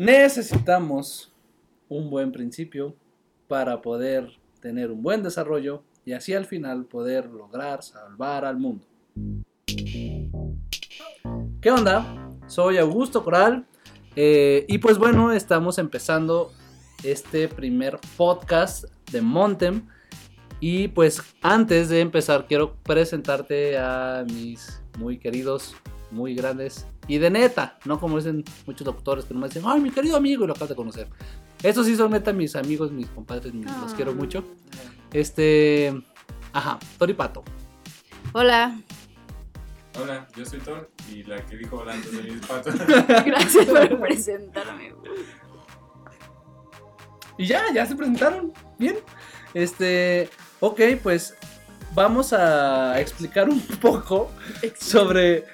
necesitamos un buen principio para poder tener un buen desarrollo y así al final poder lograr salvar al mundo. ¿Qué onda? Soy Augusto Coral eh, y pues bueno, estamos empezando este primer podcast de Montem. Y pues antes de empezar quiero presentarte a mis muy queridos, muy grandes y de neta, no como dicen muchos doctores que no me dicen, ay mi querido amigo y lo acabas de conocer. Estos sí son neta mis amigos, mis compadres, los quiero mucho. Este, ajá, Tori Pato. Hola. Hola, yo soy Thor y la que dijo hola antes de mí es Pato. Gracias por presentarme. Y ya, ya se presentaron. Bien. Este, ok, pues vamos a explicar un poco sobre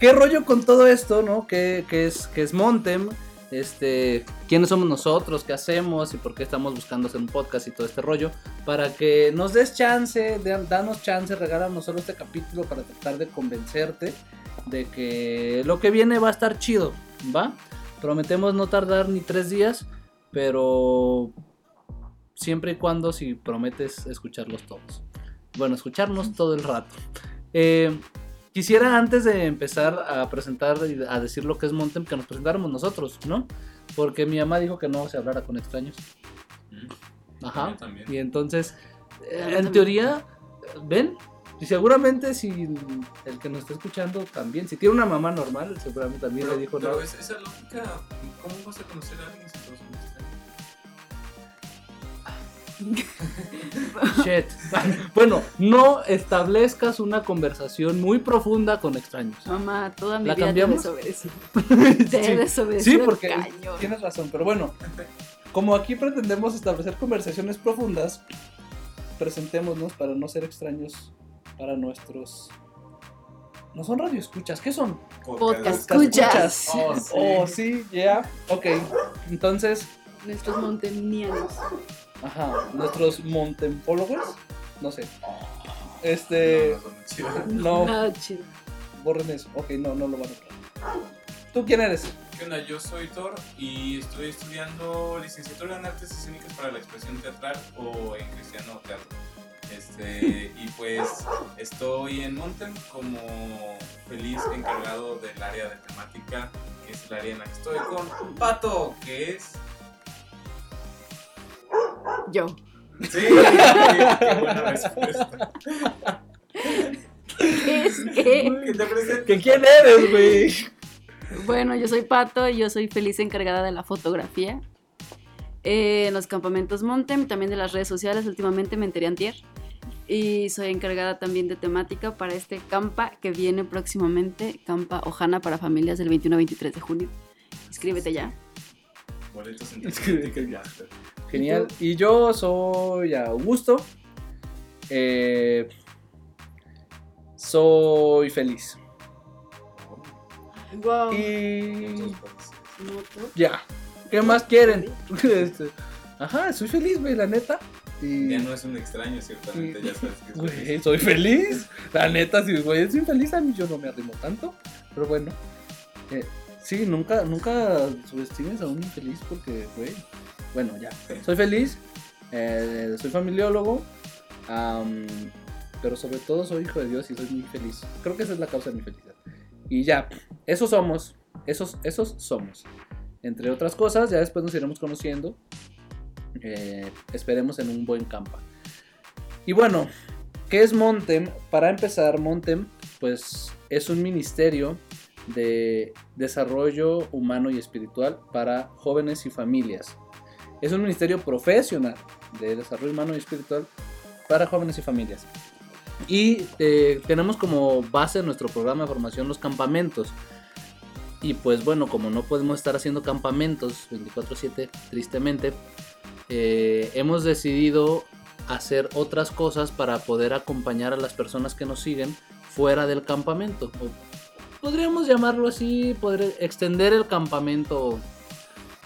qué rollo con todo esto, ¿no? ¿Qué, es, qué es Montem? Este, quiénes somos nosotros, qué hacemos y por qué estamos buscando hacer un podcast y todo este rollo. Para que nos des chance, danos chance, regálanos solo este capítulo para tratar de convencerte de que lo que viene va a estar chido, ¿va? Prometemos no tardar ni tres días, pero siempre y cuando si prometes escucharlos todos. Bueno, escucharnos todo el rato. Eh, quisiera antes de empezar a presentar y a decir lo que es Montem, que nos presentáramos nosotros, ¿no? Porque mi mamá dijo que no se hablara con extraños. Mm. Ajá. Y entonces, eh, en teoría, ven, y seguramente si el que nos está escuchando también, si tiene una mamá normal, seguramente también le dijo pero esa lógica, ¿cómo vas a conocer a alguien si todos Shit. Bueno, no establezcas una conversación muy profunda con extraños. Mamá, toda mi ¿La vida cambiamos? te sí. sí, porque tienes razón, pero bueno, como aquí pretendemos establecer conversaciones profundas, presentémonos para no ser extraños para nuestros no son radioescuchas, ¿qué son? Podcast, escuchas. Oh, sí, oh, ya. Ok. Entonces. Nuestros montenianos. Ajá, nuestros montempólogos, no sé. Este. No, no, chido. Borren eso. Ok, no, no lo van a ¿Tú quién eres? ¿Qué onda? Yo soy Thor y estoy estudiando licenciatura en artes escénicas para la expresión teatral o en cristiano teatro. Este, y pues estoy en Montem como feliz encargado del área de temática, que es el área en la que estoy con Pato, que es yo. Sí, qué buena respuesta. ¿Qué es qué? ¿Que quién eres, güey? Bueno, yo soy Pato y yo soy feliz encargada de la fotografía. Eh, en los campamentos Montem, también de las redes sociales, últimamente me enteré antier. Y soy encargada también de temática para este campa que viene próximamente, Campa Ojana para familias del 21 23 de junio. Escríbete ya. Boletos en ya. Genial. Y yo soy Augusto. Eh, soy feliz. Wow. Y. Ya. ¿Qué más quieren? Este, ajá, soy feliz, güey, la neta. Y... Ya no es un extraño, ciertamente, ya sabes que güey, feliz. soy feliz. La neta, sí, güey, soy feliz. A mí yo no me arrimo tanto. Pero bueno. Eh, sí, nunca, nunca subestimes a un infeliz porque, güey, bueno, ya. Soy feliz, eh, soy familiólogo, pero sobre todo soy hijo de Dios y soy muy feliz. Creo que esa es la causa de mi felicidad. Y ya, esos somos, esos, esos somos. Entre otras cosas, ya después nos iremos conociendo. Eh, esperemos en un buen campo. Y bueno, ¿qué es Montem? Para empezar, Montem, pues es un ministerio de desarrollo humano y espiritual para jóvenes y familias. Es un ministerio profesional de desarrollo humano y espiritual para jóvenes y familias. Y eh, tenemos como base nuestro programa de formación los campamentos. Y pues bueno, como no podemos estar haciendo campamentos 24/7, tristemente, eh, hemos decidido hacer otras cosas para poder acompañar a las personas que nos siguen fuera del campamento. podríamos llamarlo así, poder extender el campamento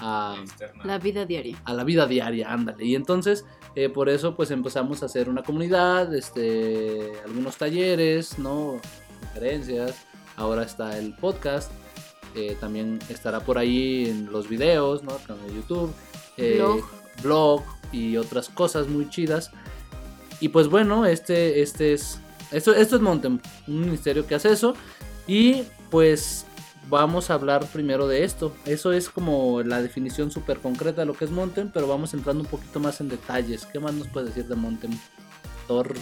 a la vida diaria. A la vida diaria, ándale. Y entonces, eh, por eso, pues empezamos a hacer una comunidad, este, algunos talleres, ¿no? Conferencias. Ahora está el podcast. eh, también estará por ahí en los videos, ¿no? Canal de YouTube, eh, Blog. blog y otras cosas muy chidas. Y pues bueno, este, este es, esto, esto es Montem, un ministerio que hace eso. Y pues vamos a hablar primero de esto. Eso es como la definición súper concreta de lo que es Montem, pero vamos entrando un poquito más en detalles. ¿Qué más nos puede decir de Montem? Thor.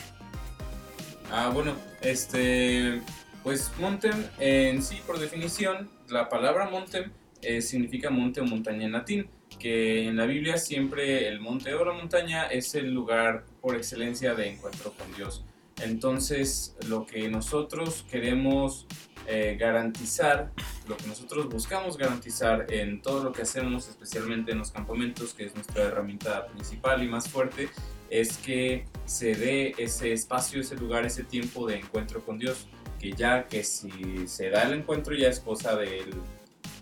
Ah, bueno, este, pues Montem en sí, por definición, la palabra Montem eh, significa monte o montaña en latín, que en la Biblia siempre el monte o la montaña es el lugar por excelencia de encuentro con Dios. Entonces, lo que nosotros queremos eh, garantizar, lo que nosotros buscamos garantizar en todo lo que hacemos, especialmente en los campamentos, que es nuestra herramienta principal y más fuerte, es que se dé ese espacio, ese lugar, ese tiempo de encuentro con Dios, que ya que si se da el encuentro ya es cosa del,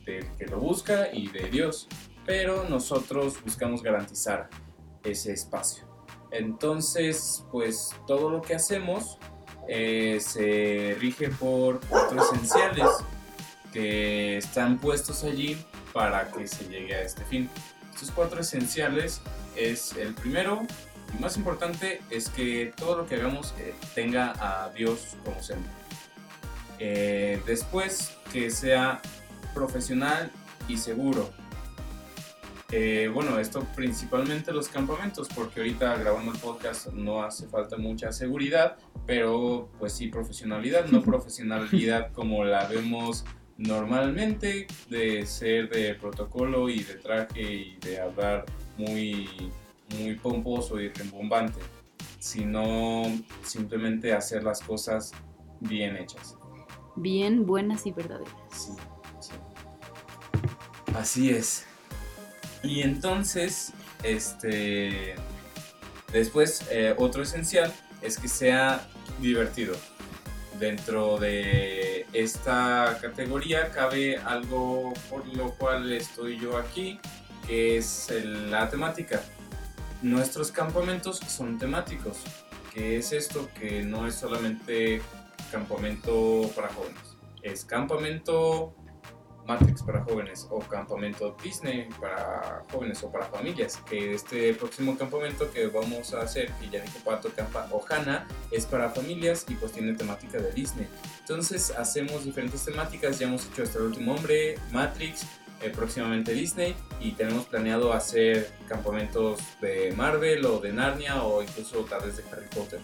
del que lo busca y de Dios, pero nosotros buscamos garantizar ese espacio. Entonces, pues todo lo que hacemos eh, se rige por cuatro esenciales que están puestos allí para que se llegue a este fin. Estos cuatro esenciales es el primero y más importante es que todo lo que hagamos eh, tenga a Dios como centro. Eh, después que sea profesional y seguro. Eh, bueno, esto principalmente los campamentos, porque ahorita grabando el podcast no hace falta mucha seguridad, pero pues sí profesionalidad, no profesionalidad como la vemos normalmente, de ser de protocolo y de traje y de hablar muy, muy pomposo y rembombante, sino simplemente hacer las cosas bien hechas. Bien, buenas y verdaderas. Sí, sí. Así es. Y entonces, este, después eh, otro esencial es que sea divertido. Dentro de esta categoría cabe algo por lo cual estoy yo aquí, que es la temática. Nuestros campamentos son temáticos. ¿Qué es esto? Que no es solamente campamento para jóvenes. Es campamento Matrix para jóvenes o campamento Disney para jóvenes o para familias. Que este próximo campamento que vamos a hacer, que ya dijo Pato Campa Ohana, es para familias y pues tiene temática de Disney. Entonces hacemos diferentes temáticas, ya hemos hecho hasta el último hombre, Matrix, eh, próximamente Disney y tenemos planeado hacer campamentos de Marvel o de Narnia o incluso tal vez de Harry Potter.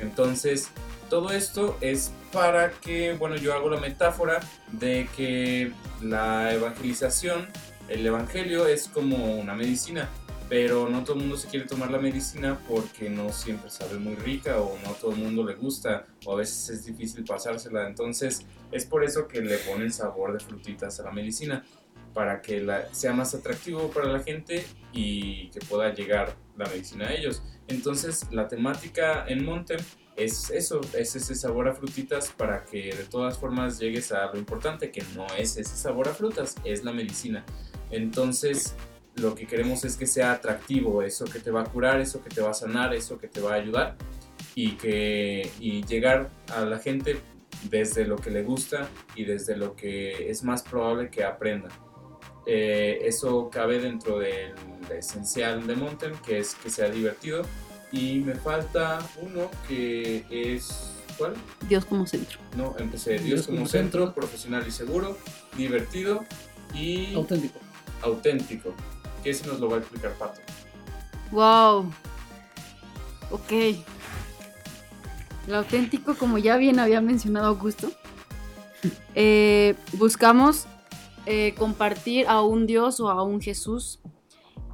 Entonces, todo esto es para que, bueno, yo hago la metáfora de que la evangelización, el evangelio es como una medicina, pero no todo el mundo se quiere tomar la medicina porque no siempre sabe muy rica o no todo el mundo le gusta o a veces es difícil pasársela. Entonces, es por eso que le ponen sabor de frutitas a la medicina para que sea más atractivo para la gente y que pueda llegar la medicina a ellos. Entonces la temática en Montem es eso, es ese sabor a frutitas para que de todas formas llegues a lo importante, que no es ese sabor a frutas, es la medicina. Entonces lo que queremos es que sea atractivo, eso que te va a curar, eso que te va a sanar, eso que te va a ayudar y que y llegar a la gente desde lo que le gusta y desde lo que es más probable que aprenda. Eh, eso cabe dentro del esencial de Montem, que es que sea divertido. Y me falta uno que es. ¿Cuál? Dios como centro. No, empecé. Dios, como, centro, profesional y seguro, divertido y Auténtico. auténtico. Que ese nos lo va a explicar Pato. Wow. Ok. Lo auténtico, como ya bien había mencionado Augusto, eh, buscamos eh, compartir a un Dios o a un Jesús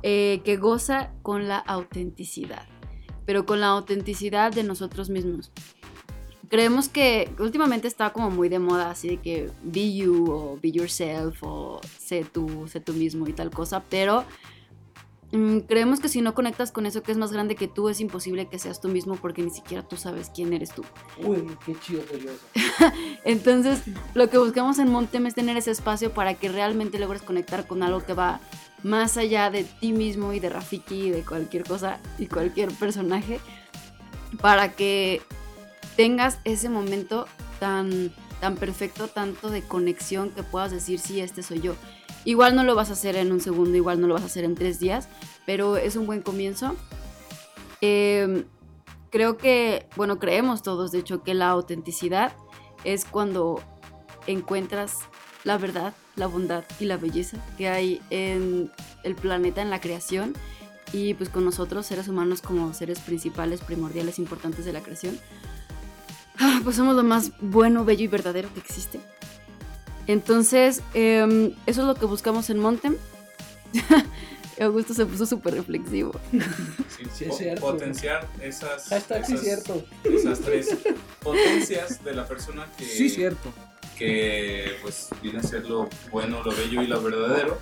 eh, que goza con la autenticidad, pero con la autenticidad de nosotros mismos. Creemos que últimamente está como muy de moda, así de que be you o be yourself o sé tú, sé tú mismo y tal cosa, pero Mm, creemos que si no conectas con eso que es más grande que tú, es imposible que seas tú mismo porque ni siquiera tú sabes quién eres tú. Uy, qué chido soy yo. Entonces, lo que buscamos en Montem es tener ese espacio para que realmente logres conectar con algo que va más allá de ti mismo y de Rafiki y de cualquier cosa y cualquier personaje, para que tengas ese momento tan tan perfecto, tanto de conexión que puedas decir, sí, este soy yo. Igual no lo vas a hacer en un segundo, igual no lo vas a hacer en tres días, pero es un buen comienzo. Em, creo que, bueno, creemos todos, de hecho, que la autenticidad es cuando encuentras la verdad, la bondad y la belleza que hay en el planeta, en la creación y pues con nosotros, seres humanos, como seres principales, primordiales, importantes de la creación, ah, pues somos lo más bueno, bello y verdadero que existe. Entonces, em, eso es lo que buscamos en Montem. Augusto se puso súper reflexivo. Sí, Potenciar esas, sí cierto. esas tres potencias de la persona que... Sí, cierto. Que pues viene a ser lo bueno, lo bello y lo verdadero.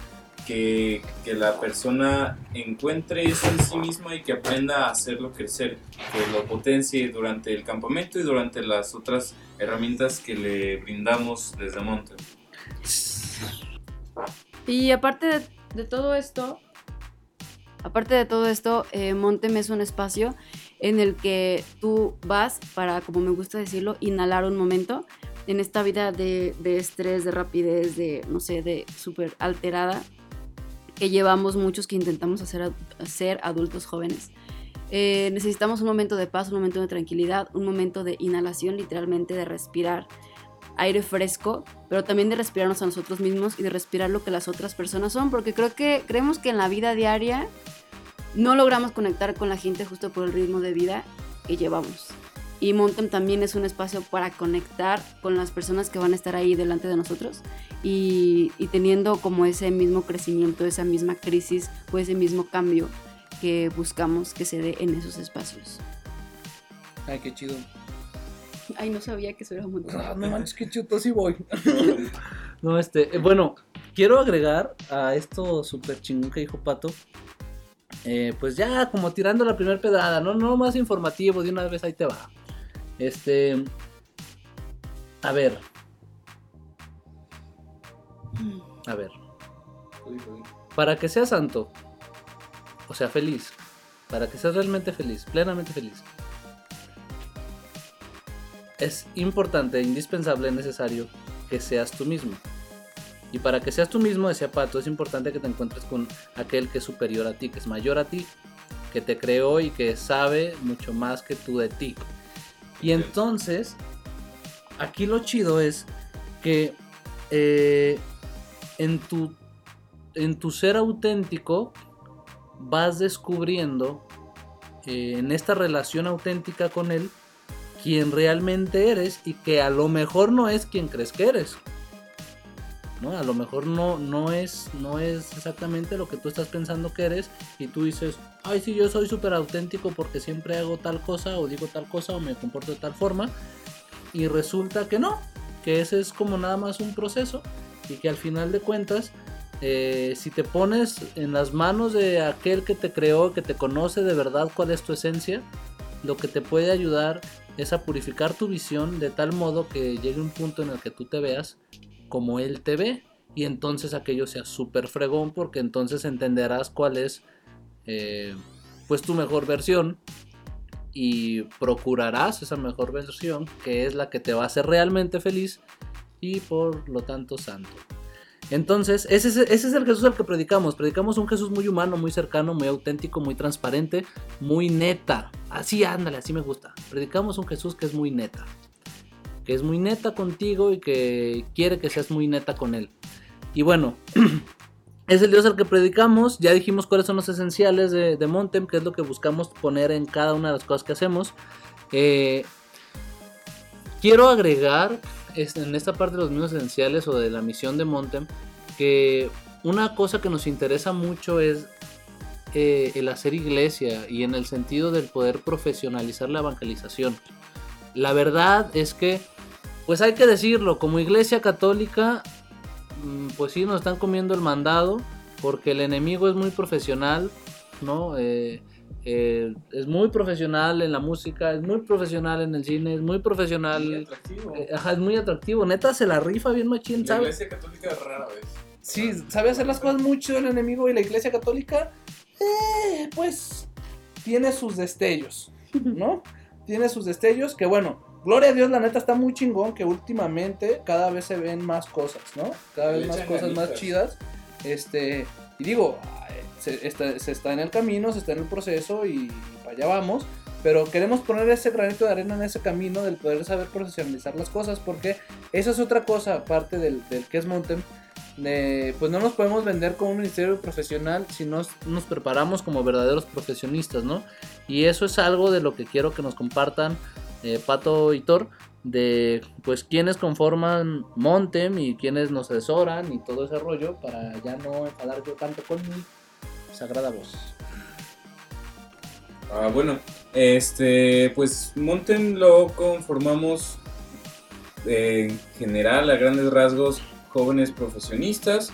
Que, que, la persona encuentre eso en sí misma y que aprenda a hacerlo crecer, que lo potencie durante el campamento y durante las otras herramientas que le brindamos desde Monte. Y aparte de, todo esto, aparte de todo esto, eh, Montem es un espacio en el que tú vas para, como me gusta decirlo, inhalar un momento en esta vida de, estrés, de rapidez, de, no sé, de súper alterada que llevamos muchos que intentamos hacer, ser adultos jóvenes. Eh, necesitamos un momento de paz, un momento de tranquilidad, un momento de inhalación, literalmente de respirar aire fresco, pero también de respirarnos a nosotros mismos y de respirar lo que las otras personas son, porque creo que creemos que en la vida diaria no logramos conectar con la gente justo por el ritmo de vida que llevamos. Y Montem también es un espacio para conectar con las personas que van a estar ahí delante de nosotros y, y teniendo como ese mismo crecimiento, esa misma crisis o ese mismo cambio que buscamos que se dé en esos espacios. Ay, qué chido. Ay, no sabía que eso era un ah, no manches, qué chuto, sí voy. no, este, eh, bueno, quiero agregar a esto súper chingón que dijo Pato. Eh, pues ya, como tirando la primera pedada, ¿no? No más informativo, de una vez ahí te va. Este. A ver. A ver. Para que seas santo, o sea, feliz, para que seas realmente feliz, plenamente feliz, es importante, indispensable, necesario que seas tú mismo. Y para que seas tú mismo, decía Pato, es importante que te encuentres con aquel que es superior a ti, que es mayor a ti, que te creó y que sabe mucho más que tú de ti. Y entonces, aquí lo chido es que eh, en, tu, en tu ser auténtico vas descubriendo eh, en esta relación auténtica con él quien realmente eres y que a lo mejor no es quien crees que eres. ¿No? A lo mejor no, no, es, no es exactamente lo que tú estás pensando que eres y tú dices, ay, sí, yo soy súper auténtico porque siempre hago tal cosa o digo tal cosa o me comporto de tal forma y resulta que no, que ese es como nada más un proceso y que al final de cuentas, eh, si te pones en las manos de aquel que te creó, que te conoce de verdad cuál es tu esencia, lo que te puede ayudar es a purificar tu visión de tal modo que llegue un punto en el que tú te veas como él te ve y entonces aquello sea súper fregón porque entonces entenderás cuál es eh, pues tu mejor versión y procurarás esa mejor versión que es la que te va a hacer realmente feliz y por lo tanto santo. Entonces, ese es, el Jesús al que predicamos. Predicamos un Jesús muy humano, muy cercano, muy auténtico, muy transparente, muy neta. Así, ándale, así me gusta. Predicamos un Jesús que es muy neta. Que es muy neta contigo y que quiere que seas muy neta con él. Y bueno, es el Dios al que predicamos. Ya dijimos cuáles son los esenciales de, Montem, que es lo que buscamos poner en cada una de las cosas que hacemos. Eh, quiero agregar en esta parte de los mismos esenciales o de la misión de Montem, que una cosa que nos interesa mucho es eh, el hacer iglesia y en el sentido del poder profesionalizar la evangelización. La verdad es que, pues hay que decirlo, como iglesia católica, mm, pues sí nos están comiendo el mandado, porque el enemigo es muy profesional, ¿no? Eh, eh, es muy profesional en la música, es muy profesional en el cine, es muy profesional. Eh, ajá, es muy atractivo. Neta, se la rifa bien machín, ¿sabes? La iglesia católica es rara vez. Sí, sabe hacer las cosas mucho el enemigo y la iglesia católica, eh, pues, tiene sus destellos, ¿no? tiene sus destellos que, bueno, gloria a Dios, la neta está muy chingón que últimamente cada vez se ven más cosas, ¿no? Cada vez Le más cosas más chidas. Este, y digo, se está, se está en el camino, se está en el proceso y para allá vamos. Pero queremos poner ese granito de arena en ese camino del poder saber profesionalizar las cosas porque esa es otra cosa aparte del, del que es de, pues no nos podemos vender como un ministerio profesional si no nos preparamos como verdaderos profesionistas, ¿no? Y eso es algo de lo que quiero que nos compartan eh, Pato y de pues quienes conforman Montem y quienes nos asesoran y todo ese rollo para ya no enfadar yo tanto con mi sagrada voz. Ah, bueno, este, pues Montem lo conformamos eh, en general a grandes rasgos jóvenes profesionistas,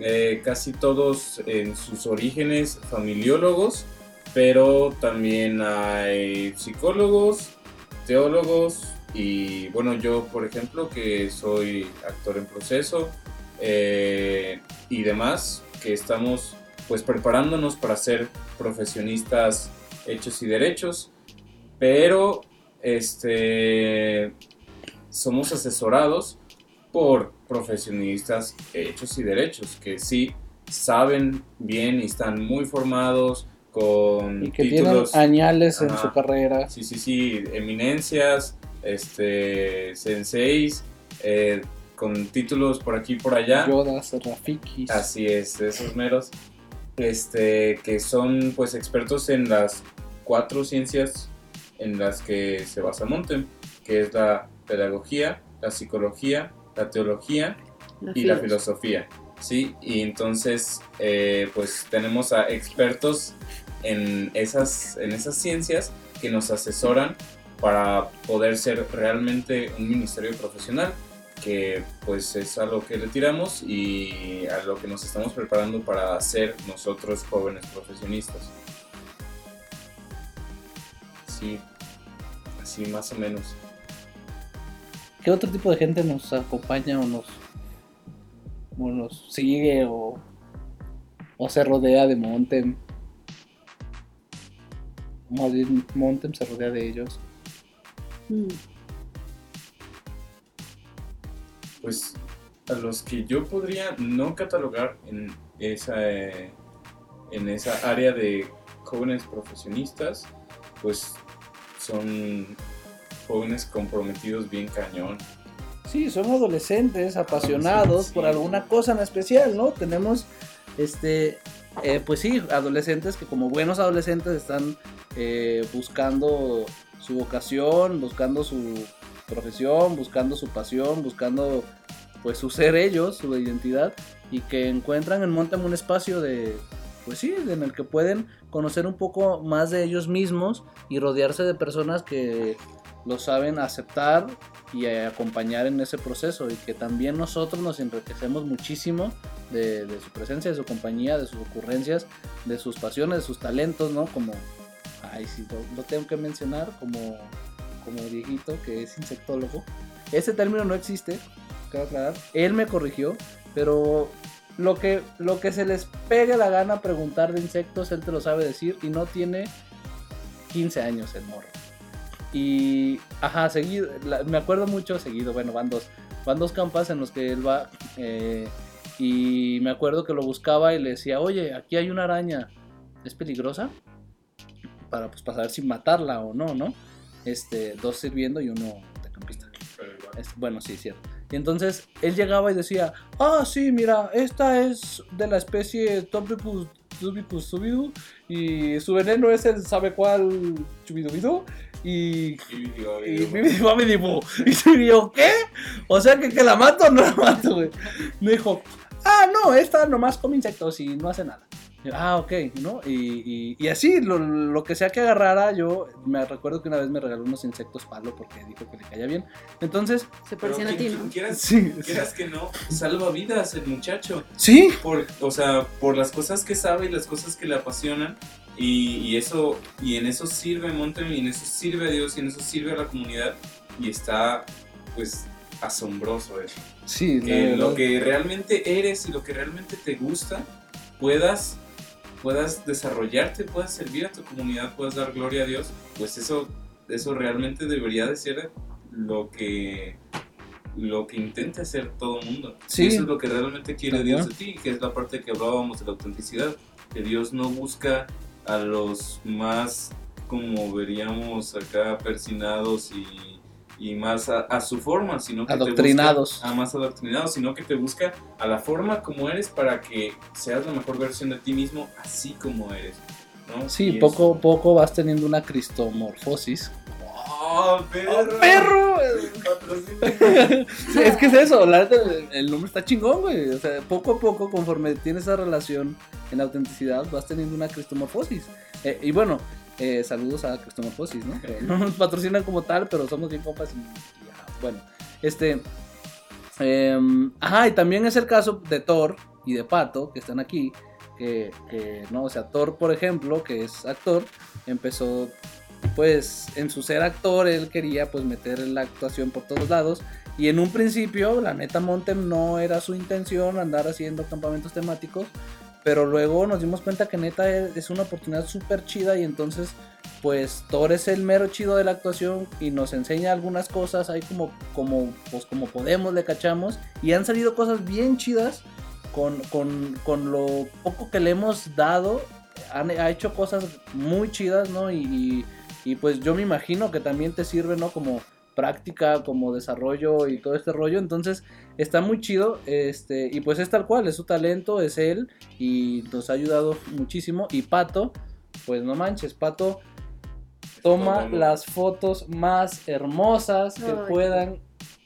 eh, casi todos en sus orígenes familiólogos, pero también hay psicólogos, teólogos y bueno, yo por ejemplo que soy actor en proceso eh, y demás, que estamos pues preparándonos para ser profesionistas hechos y derechos, pero este somos asesorados por profesionistas hechos y derechos que sí saben bien y están muy formados con Y que títulos tienen añales en su carrera. Sí, sí, sí, eminencias, este, senseis, eh, con títulos por aquí y por allá. Yodas, Rafikis. Así es, esos meros, este, que son pues expertos en las cuatro ciencias en las que se basa Montem, que es la pedagogía, la psicología, la teología y la filosofía, ¿sí? Y entonces, eh, pues tenemos a expertos en esas, en esas ciencias que nos asesoran para poder ser realmente un ministerio profesional, que pues es a lo que le tiramos y a lo que nos estamos preparando para ser nosotros jóvenes profesionistas. Sí, así más o menos. ¿Qué otro tipo de gente nos acompaña o nos, o nos sigue o, o se rodea de Montem? Más bien, Montem se rodea de ellos. Mm. Pues a los que yo podría no catalogar en esa, eh, en esa área de jóvenes profesionistas, pues son jóvenes comprometidos bien cañón. Sí, son adolescentes apasionados por alguna cosa en especial, ¿no? Tenemos, este, eh, pues sí, adolescentes que como buenos adolescentes están eh, buscando su vocación, buscando su profesión, buscando su pasión, buscando pues su ser ellos, su identidad y que encuentran en Montem un espacio de, pues sí, en el que pueden conocer un poco más de ellos mismos y rodearse de personas que lo saben aceptar y eh, acompañar en ese proceso y que también nosotros nos enriquecemos muchísimo de, de su presencia, de su compañía, de sus ocurrencias, de sus pasiones, de sus talentos, ¿no? Como, ay, sí, lo, lo tengo que mencionar como, como Dieguito, que es insectólogo. Ese término no existe, quiero aclarar. Él me corrigió, pero lo que, lo que se les pegue la gana preguntar de insectos, él te lo sabe decir y no tiene 15 años el morro. Y, ajá, seguido, la- me acuerdo mucho seguido, bueno, van dos, van dos campas en los que él va eh, y me acuerdo que lo buscaba y le decía, oye, aquí hay una araña, ¿es peligrosa? Para, pues, para saber si matarla o no, ¿no? Este, dos sirviendo y uno de campista. Pero igual. Es- bueno, sí, cierto. Y entonces él llegaba y decía, ah, sí, mira, esta es de la especie Topicus Tubicus subidu y su veneno es el sabe cuál chubidubidu y... Y me dijo, y yo, ¿qué? O sea que, que la mato o no la mato, güey. Me dijo, ah, no, esta nomás come insectos y no hace nada. Yo, ah, ok, ¿no? Y, y, y así, lo, lo que sea que agarrara, yo me recuerdo que una vez me regaló unos insectos palo porque dijo que le caía bien. Entonces, Se parecían a ti, quieras, sí, quieras que no, salva vidas el muchacho. sí, por, o sea, por las cosas que sabe y las cosas que le apasionan. Y, y eso, y en eso sirve Montem, y en eso sirve a Dios, y en eso sirve a la comunidad. Y está, pues, asombroso eso. sí, Que lo que realmente eres y lo que realmente te gusta, puedas, puedas desarrollarte, puedas servir a tu comunidad, puedas dar gloria a Dios. Pues eso, eso realmente debería de ser lo que lo que intenta hacer todo el mundo. Sí. Y eso es lo que realmente quiere. Dios de ti, que es la parte que hablábamos de la autenticidad, que Dios no busca a los más, como veríamos acá, persinados y, y más a, a su forma, sino que Adoctrinados. te busca a más adoctrinados, sino que te busca a la forma como eres para que seas la mejor versión de ti mismo, así como eres. ¿no? Sí, Y poco a poco vas teniendo una cristomorfosis. ¡Oh, perro! ¡Perro! Es que es eso, la el, el nombre está chingón, güey. O sea, poco a poco, conforme tienes esa relación en autenticidad, vas teniendo una cristomorfosis. Eh, y bueno, eh, saludos a cristomorfosis, ¿no? No nos patrocinan como tal, pero somos bien compas y, y bueno. Este. em, ajá, y también es el caso de Thor y de Pato, que están aquí. Que, no, o sea, Thor, por ejemplo, que es actor, empezó pues en su ser actor él quería pues meter la actuación por todos lados. Y en un principio la neta Montem no era su intención andar haciendo campamentos temáticos pero luego nos dimos cuenta que neta es es una oportunidad súper chida y entonces pues Thor es el mero chido de la actuación y nos enseña algunas cosas ahí como como pues como podemos le cachamos. Y han salido cosas bien chidas con, con, con lo poco que le hemos dado. Ha hecho cosas muy chidas, ¿no? Y, y, pues yo me imagino que también te sirve, ¿no? Como práctica, como desarrollo y todo este rollo. Entonces está muy chido. Este, y pues es tal cual, es su talento, es él. Y nos ha ayudado muchísimo. Y Pato, pues no manches, Pato toma las fotos más hermosas que puedan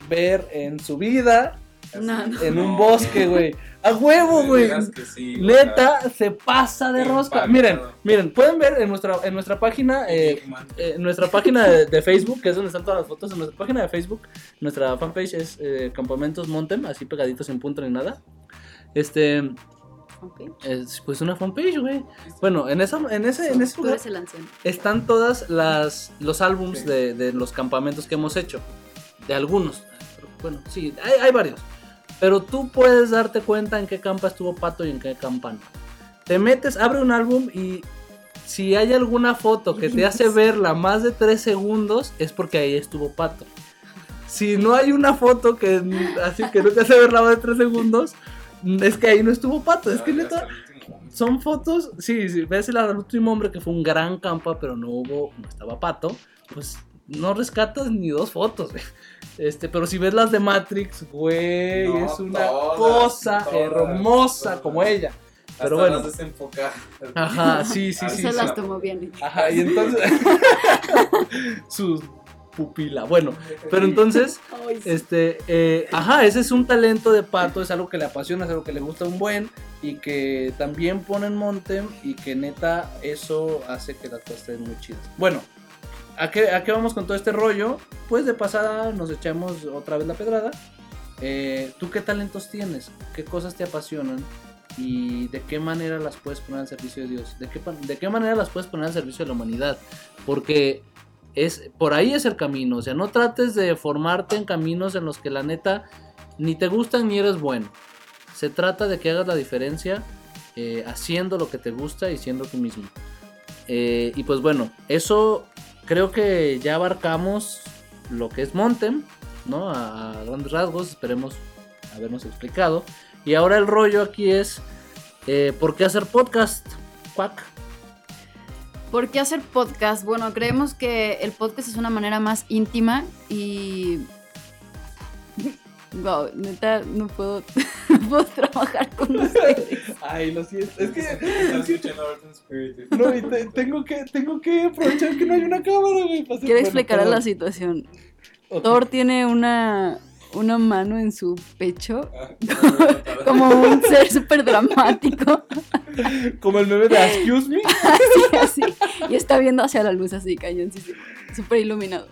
ver en su vida No, no. en un bosque, güey. A huevo, güey. sí, Neta, se pasa de rosca. impactado. Miren, miren, pueden ver en nuestra, en nuestra página, eh, eh, en nuestra página de, de Facebook, que es donde están todas las fotos, en nuestra página de Facebook, nuestra fanpage es eh, Campamentos Montem, así pegaditos sin punto ni nada. Este, es pues una fanpage, güey. Bueno, en esa, en ese, en ese lugar están todas las los álbums Sí. de, de los campamentos que hemos hecho. De algunos. Bueno, sí, hay, hay varios. Pero tú puedes darte cuenta en qué campa estuvo Pato y en qué campa no. Te metes, abre un álbum y si hay alguna foto que te hace verla más de 3 segundos, es porque ahí estuvo Pato. Si no hay una foto que así que no te hace verla más de 3 segundos, es que ahí no estuvo Pato. Es que Ya neta, son fotos, sí, sí, ves el último hombre que fue un gran campa, pero no hubo, no estaba pato, pues no rescatas ni dos fotos, güey. Este, pero si ves las de Matrix, güey, No, es una todas, cosa todas, hermosa todas. como ella. Pero Hasta bueno. Ajá, sí, sí, sí. Se sí. las tomó bien. Ajá, y entonces su pupila. Bueno, pero entonces Ay, sí. Este, eh, ajá, ese es un talento de Pato, es algo que le apasiona, es algo que le gusta un buen y que también pone en Montem y que neta eso hace que las cosas estén muy chidas. Bueno, ¿a qué, ¿a qué vamos con todo este rollo? Pues de pasada nos echamos otra vez la pedrada. Eh, ¿Tú qué talentos tienes? ¿Qué cosas te apasionan? ¿Y de qué manera las puedes poner al servicio de Dios? ¿De qué, pa- de qué manera las puedes poner al servicio de la humanidad? Porque es por ahí es el camino. O sea, no trates de formarte en caminos en los que la neta ni te gustan ni eres bueno. Se trata de que hagas la diferencia eh, haciendo lo que te gusta y siendo tú mismo. Eh, y pues bueno, eso creo que ya abarcamos lo que es Montem, ¿no? A, grandes rasgos, esperemos habernos explicado. Y ahora el rollo aquí es, eh, ¿por qué hacer podcast? Cuac. ¿Por qué hacer podcast? Bueno, creemos que el podcast es una manera más íntima y. Wow, neta, no puedo, no puedo trabajar con ustedes. Ay, lo siento. Es que, no, y te- tengo que tengo que aprovechar que no hay una cámara, güey. Quiero bueno, explicar la situación. Thor tiene una, una mano en su pecho, Ah, como un ser súper dramático, Como el meme de Excuse Me. así, así, y está viendo hacia la luz así, cañoncísimo, súper iluminado.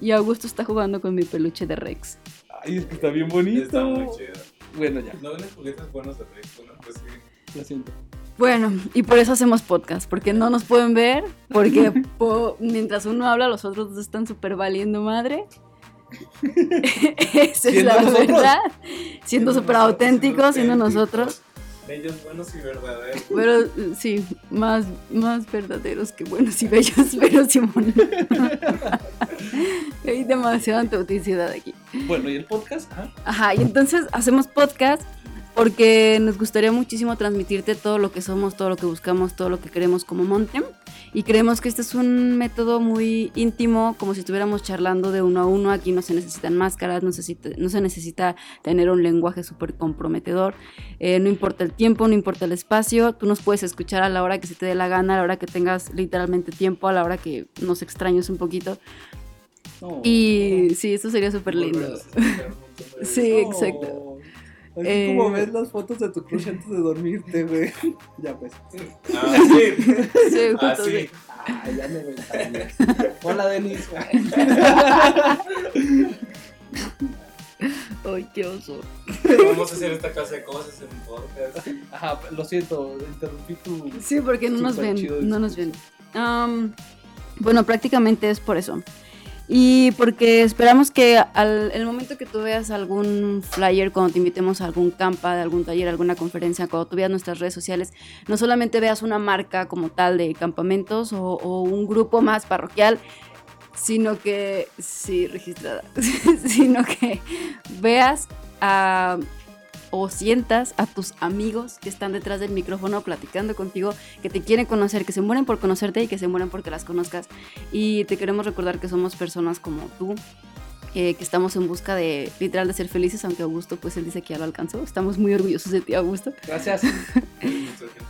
Y Augusto está jugando con mi peluche de Rex. Ay, es que está bien bonito. Está muy chido. Bueno, ya, ¿No venden juguetes buenos de? ¿no? Pues sí. lo siento. Bueno, y por eso hacemos podcast, porque no nos pueden ver, porque po- mientras uno habla, los otros dos están súper valiendo madre. Esa es la nosotros. verdad. Siendo súper auténticos, siendo nosotros. Bellos, buenos y verdaderos. Pero sí, más, más verdaderos que buenos y bellos, pero Simón. Hay demasiada autenticidad aquí. Bueno, ¿y el podcast? Ajá. Ajá, y entonces hacemos podcast porque nos gustaría muchísimo transmitirte todo lo que somos, todo lo que buscamos, todo lo que queremos como Montem. Y creemos que este es un método muy íntimo, como si estuviéramos charlando de uno a uno. Aquí no se necesitan máscaras, no, se necesita, no se necesita tener un lenguaje súper comprometedor. Eh, no importa el tiempo, no importa el espacio. Tú nos puedes escuchar a la hora que se te dé la gana, a la hora que tengas literalmente tiempo, a la hora que nos extrañes un poquito. Y sí, eso sería súper lindo. Sí, exacto. Así Eh, como ves las fotos de tu crush antes de dormirte, güey. ya pues. Ah, sí. Sí, justo Así. sí. Ah, ya me también. Hola, Denis. Ay, qué oso. Vamos a hacer esta clase de cosas en un podcast. Ajá, lo siento, interrumpí tu. Sí, porque no nos ven, no nos ven. Am, bueno, prácticamente es por eso. Y porque esperamos que al el momento que tú veas algún flyer, cuando te invitemos a algún campa, de algún taller, alguna conferencia, cuando tú veas nuestras redes sociales, no solamente veas una marca como tal de campamentos o, o un grupo más parroquial, sino que, sí, registrada, sino que veas a o sientas a tus amigos que están detrás del micrófono platicando contigo, que te quieren conocer, que se mueren por conocerte y que se mueren porque las conozcas. Y te queremos recordar que somos personas como tú, eh, que estamos en busca de, literal, de ser felices, aunque Augusto, pues él dice que ya lo alcanzó. Estamos muy orgullosos de ti, Augusto. Gracias.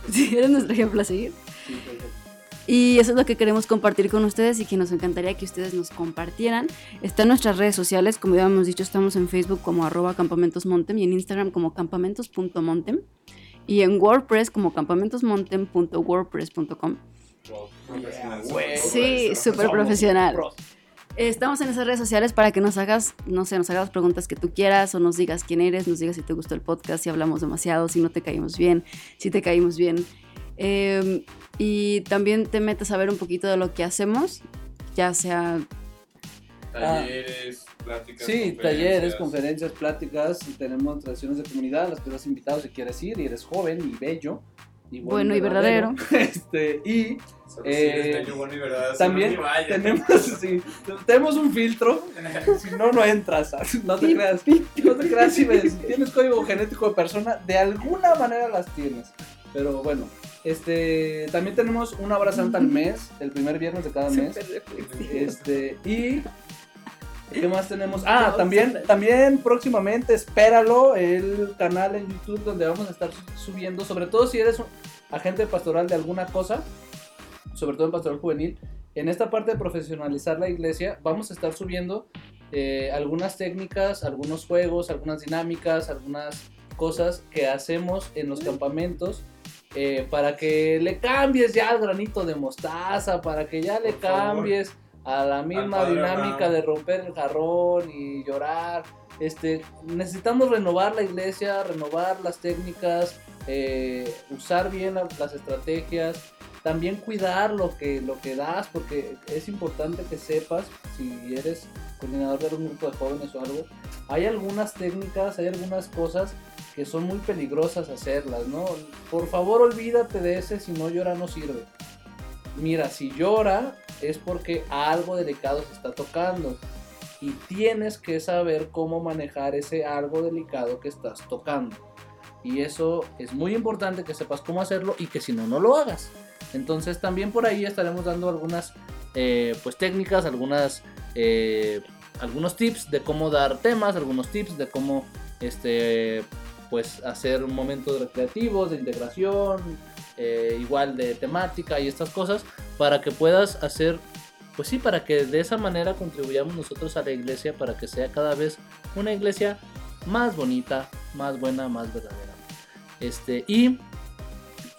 Sí, eres nuestro ejemplo a seguir. Y eso es lo que queremos compartir con ustedes y que nos encantaría que ustedes nos compartieran. Está en nuestras redes sociales, como ya hemos dicho, estamos en Facebook como arroba campamentosmontem y en Instagram como campamentos.montem y en WordPress como campamentosmontem.wordpress.com. Sí, súper profesional. Estamos en esas redes sociales para que nos hagas, no sé, nos hagas las preguntas que tú quieras o nos digas quién eres, nos digas si te gustó el podcast, si hablamos demasiado, si no te caímos bien, si te caímos bien. Eh, y también te metes a ver un poquito de lo que hacemos, ya sea Talleres, pláticas. Sí, conferencias. talleres, conferencias, pláticas. y Tenemos relaciones de comunidad a las que estás invitado si quieres ir y eres joven y bello. Y Bueno y verdadero. Este, y Solo si eres Eh, bueno y verdad, si también no, ni vaya. tenemos, sí, tenemos un filtro. Si no, no entras. No te creas. No te creas si ves. Si tienes código genético de persona, de alguna manera las tienes. Pero bueno, este, también tenemos una hora santa al mes, el primer viernes de cada mes. Este, y ¿qué más tenemos? Ah, también, también próximamente, espéralo, el canal en YouTube donde vamos a estar subiendo, sobre todo si eres un agente pastoral de alguna cosa, sobre todo en pastoral juvenil, en esta parte de profesionalizar la iglesia, vamos a estar subiendo eh, algunas técnicas, algunos juegos, algunas dinámicas, algunas cosas que hacemos en los campamentos eh, para que le cambies ya al granito de mostaza, para que ya le Por favor. cambies a la misma dinámica Abraham. de romper el jarrón y llorar. Este, necesitamos renovar la iglesia, renovar las técnicas, eh, usar bien la- las estrategias, también cuidar lo que, lo que das, porque es importante que sepas, si eres coordinador de un grupo de jóvenes o algo, hay algunas técnicas, hay algunas cosas que son muy peligrosas hacerlas, ¿no? Por favor olvídate de ese, si no llora no sirve. Mira, si llora es porque algo delicado se está tocando y tienes que saber cómo manejar ese algo delicado que estás tocando. Y eso es muy importante que sepas cómo hacerlo y que si no, no lo hagas. Entonces también por ahí estaremos dando algunas eh, pues técnicas, algunas eh, algunos tips de cómo dar temas, algunos tips de cómo este pues hacer momentos recreativos, de integración, eh, igual de temática y estas cosas para que puedas hacer pues sí, para que de esa manera contribuyamos nosotros a la iglesia para que sea cada vez una iglesia más bonita, más buena, más verdadera. Este, y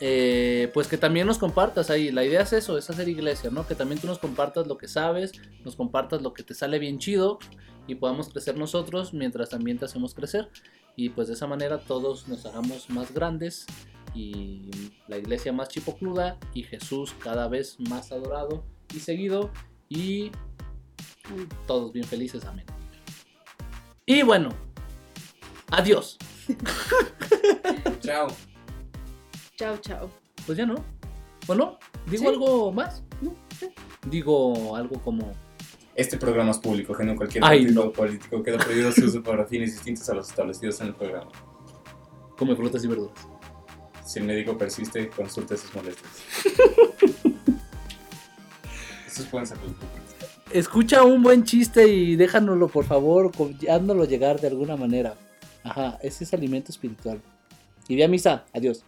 eh, pues que también nos compartas ahí. La idea es eso, es hacer iglesia, ¿no? Que también tú nos compartas lo que sabes, nos compartas lo que te sale bien chido y podamos crecer nosotros mientras también te hacemos crecer. Y pues de esa manera todos nos hagamos más grandes y la iglesia más chipocluda y Jesús cada vez más adorado y seguido y todos bien felices, amén. Y bueno, adiós. Chao. Chao, chao. Pues ya no. Bueno, ¿digo Sí. algo más? No, sí. Digo algo como. Este programa es público, no cualquier Ay, partido no. político queda prohibido su uso para fines distintos a los establecidos en el programa. Come frutas y verduras. Si el médico persiste, consulte sus molestias. Estos pueden ser los Escucha un buen chiste y déjanoslo, por favor, hándolo llegar de alguna manera. Ajá, ese es alimento espiritual. Y ve a misa. Adiós.